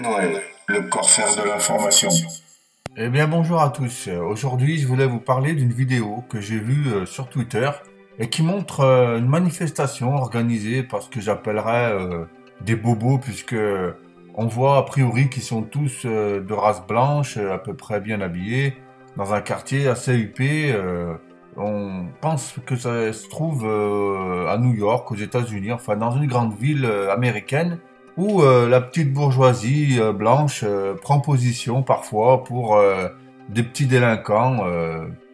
Noël, le corsaire de l'information. Eh bien bonjour à tous. Aujourd'hui je voulais vous parler d'une vidéo que j'ai vue euh, sur Twitter et qui montre euh, une manifestation organisée par ce que j'appellerais euh, des bobos puisque on voit a priori qu'ils sont tous de race blanche, à peu près bien habillés, dans un quartier assez huppé. on pense que ça se trouve à New York, aux États-Unis, enfin dans une grande ville américaine où euh, la petite bourgeoisie euh, blanche euh, prend position parfois pour des petits délinquants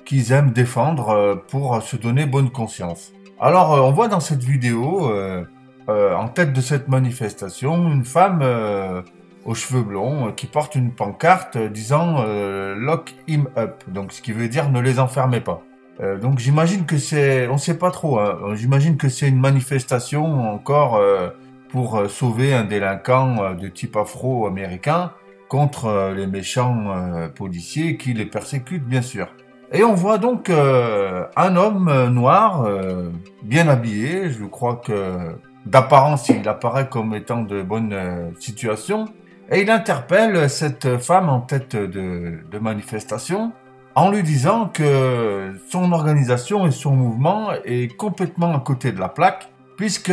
qu'ils aiment défendre pour se donner bonne conscience. Alors on voit dans cette vidéo, en tête de cette manifestation, une femme aux cheveux blonds qui porte une pancarte disant Lock him up, donc ce qui veut dire ne les enfermez pas. donc j'imagine que c'est, on sait pas trop, hein, j'imagine que c'est une manifestation encore pour euh, sauver un délinquant euh, de type afro-américain contre euh, les méchants policiers qui les persécutent bien sûr. Et on voit donc un homme noir bien habillé, je crois que d'apparence il apparaît comme étant de bonne situation, et il interpelle cette femme en tête de, de manifestation en lui disant que son organisation et son mouvement est complètement à côté de la plaque, puisque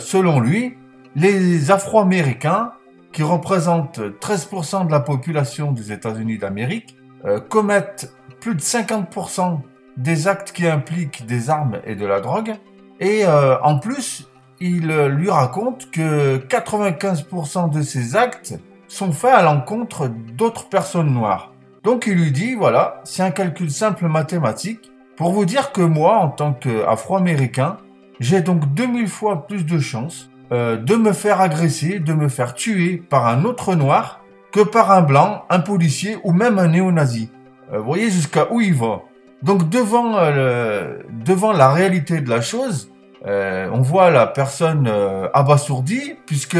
selon lui, les Afro-Américains, qui représentent 13% de la population des États-Unis d'Amérique, euh, commettent plus de 50% des actes qui impliquent des armes et de la drogue. Et euh, en plus, il lui raconte que 95% de ces actes sont faits à l'encontre d'autres personnes noires. Donc il lui dit, voilà, c'est un calcul simple mathématique pour vous dire que moi, en tant qu'Afro-Américain, j'ai donc 2000 fois plus de chances euh, de me faire agresser, de me faire tuer par un autre noir que par un blanc, un policier ou même un néo-nazi. Euh, vous voyez jusqu'à où il va. Donc devant, euh, devant la réalité de la chose, on voit la personne abasourdie puisque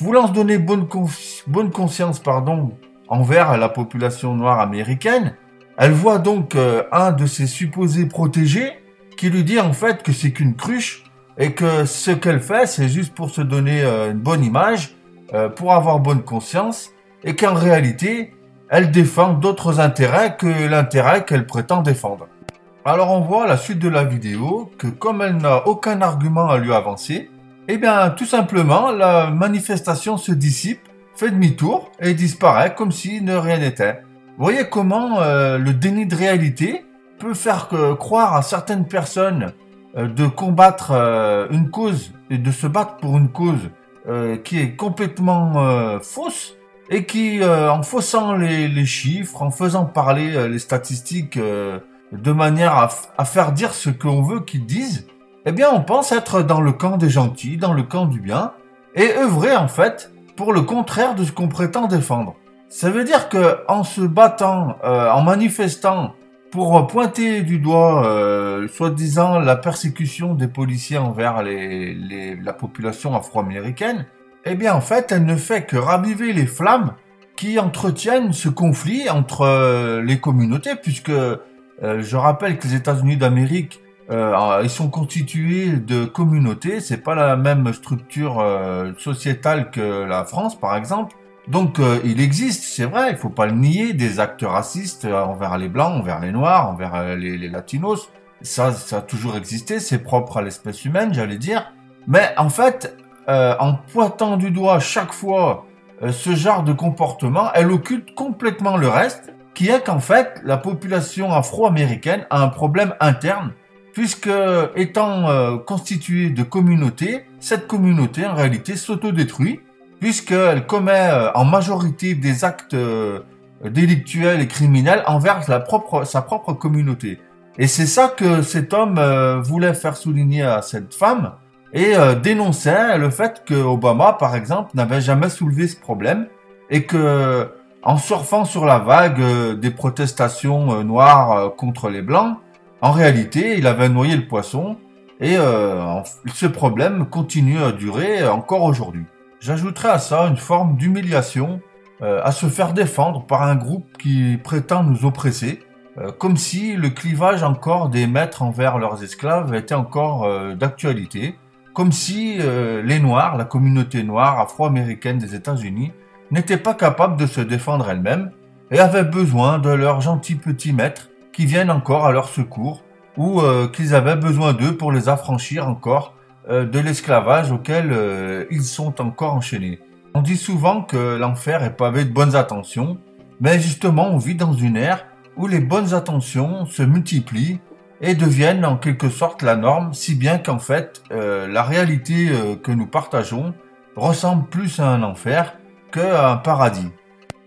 voulant se donner bonne, bonne conscience pardon, envers la population noire américaine, elle voit donc un de ses supposés protégés qui lui dit en fait que c'est qu'une cruche et que ce qu'elle fait, c'est juste pour se donner euh, une bonne image, euh, pour avoir bonne conscience, et qu'en réalité, elle défend d'autres intérêts que l'intérêt qu'elle prétend défendre. Alors on voit à la suite de la vidéo que comme elle n'a aucun argument à lui avancer, eh bien tout simplement la manifestation se dissipe, fait demi-tour et disparaît comme si ne rien n'était. Vous voyez comment euh, le déni de réalité peut faire croire à certaines personnes de combattre euh, une cause et de se battre pour une cause euh, qui est complètement fausse et qui, en faussant les, chiffres, en faisant parler les statistiques de manière à, faire dire ce qu'on veut qu'ils disent, eh bien on pense être dans le camp des gentils, dans le camp du bien, et œuvrer en fait pour le contraire de ce qu'on prétend défendre. Ça veut dire que en se battant, en manifestant pour pointer du doigt, euh, soi-disant, la persécution des policiers envers la population afro-américaine, eh bien, en fait, elle ne fait que raviver les flammes qui entretiennent ce conflit entre euh, les communautés, puisque euh, je rappelle que les États-Unis d'Amérique, euh, ils sont constitués de communautés. C'est pas la même structure sociétale que la France, par exemple. Donc euh, il existe, c'est vrai, il faut pas le nier, des actes racistes euh, envers les blancs, envers les noirs, envers euh, les, latinos. Ça, ça a toujours existé, c'est propre à l'espèce humaine, j'allais dire. Mais en fait, en pointant du doigt chaque fois ce genre de comportement, elle occulte complètement le reste, qui est qu'en fait, la population afro-américaine a un problème interne, puisque étant constituée de communautés, cette communauté en réalité s'autodétruit puisqu'elle commet euh, en majorité des actes euh, délictuels et criminels envers sa propre communauté. Et c'est ça que cet homme euh, voulait faire souligner à cette femme et dénonçait le fait que Obama, par exemple, n'avait jamais soulevé ce problème et que en surfant sur la vague des protestations noires contre les blancs, en réalité, il avait noyé le poisson et ce problème continue à durer encore aujourd'hui. J'ajouterais à ça une forme d'humiliation euh, à se faire défendre par un groupe qui prétend nous oppresser, euh, comme si le clivage encore des maîtres envers leurs esclaves était encore euh, d'actualité. comme si les Noirs, la communauté noire afro-américaine des États-Unis, n'étaient pas capables de se défendre elle-même et avaient besoin de leurs gentils petits maîtres qui viennent encore à leur secours ou qu'ils avaient besoin d'eux pour les affranchir encore de l'esclavage auquel ils sont encore enchaînés. On dit souvent que l'enfer est pavé de bonnes attentions, mais justement on vit dans une ère où les bonnes attentions se multiplient et deviennent en quelque sorte la norme, si bien qu'en fait, euh, la réalité euh, que nous partageons ressemble plus à un enfer qu'à un paradis.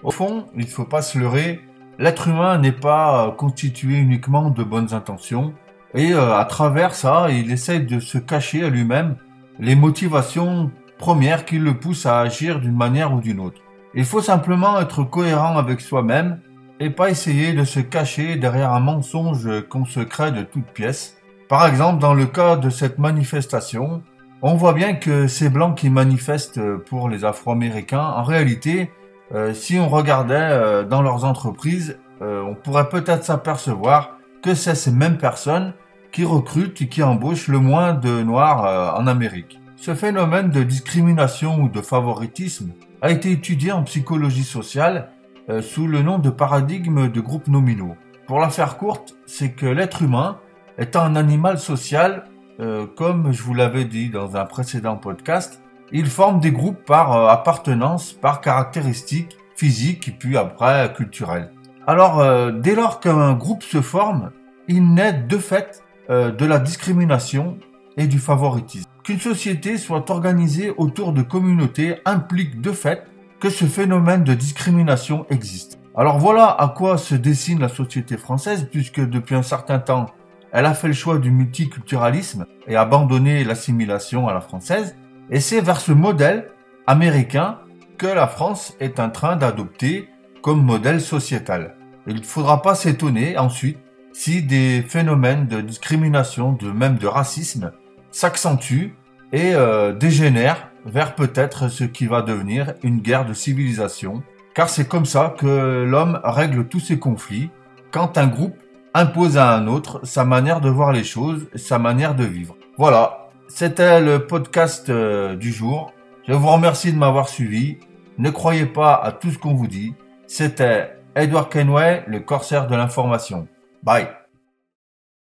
Au fond, il ne faut pas se leurrer, l'être humain n'est pas euh, constitué uniquement de bonnes intentions, et à travers ça, il essaie de se cacher à lui-même les motivations premières qui le poussent à agir d'une manière ou d'une autre. Il faut simplement être cohérent avec soi-même et pas essayer de se cacher derrière un mensonge qu'on se crée de toutes pièces. Par exemple, dans le cas de cette manifestation, on voit bien que ces blancs qui manifestent pour les Afro-Américains, en réalité, euh, si on regardait euh, dans leurs entreprises, euh, on pourrait peut-être s'apercevoir que c'est ces mêmes personnes qui recrutent et qui embauchent le moins de Noirs en Amérique. Ce phénomène de discrimination ou de favoritisme a été étudié en psychologie sociale euh, sous le nom de paradigme de groupes nominaux. Pour la faire courte, c'est que l'être humain étant un animal social, euh, comme je vous l'avais dit dans un précédent podcast, il forme des groupes par euh, appartenance, par caractéristiques physiques et puis après culturelles. Alors, dès lors qu'un groupe se forme, il naît de fait de la discrimination et du favoritisme. Qu'une société soit organisée autour de communautés implique de fait que ce phénomène de discrimination existe. Alors voilà à quoi se dessine la société française, puisque depuis un certain temps, elle a fait le choix du multiculturalisme et abandonné l'assimilation à la française, et c'est vers ce modèle américain que la France est en train d'adopter comme modèle sociétal. Il ne faudra pas s'étonner ensuite si des phénomènes de discrimination, de même de racisme, s'accentuent et euh, dégénèrent vers peut-être ce qui va devenir une guerre de civilisation, car c'est comme ça que l'homme règle tous ses conflits, quand un groupe impose à un autre sa manière de voir les choses, sa manière de vivre. Voilà, c'était le podcast euh, du jour. Je vous remercie de m'avoir suivi. Ne croyez pas à tout ce qu'on vous dit. C'était Edward Kenway, le corsaire de l'information. Bye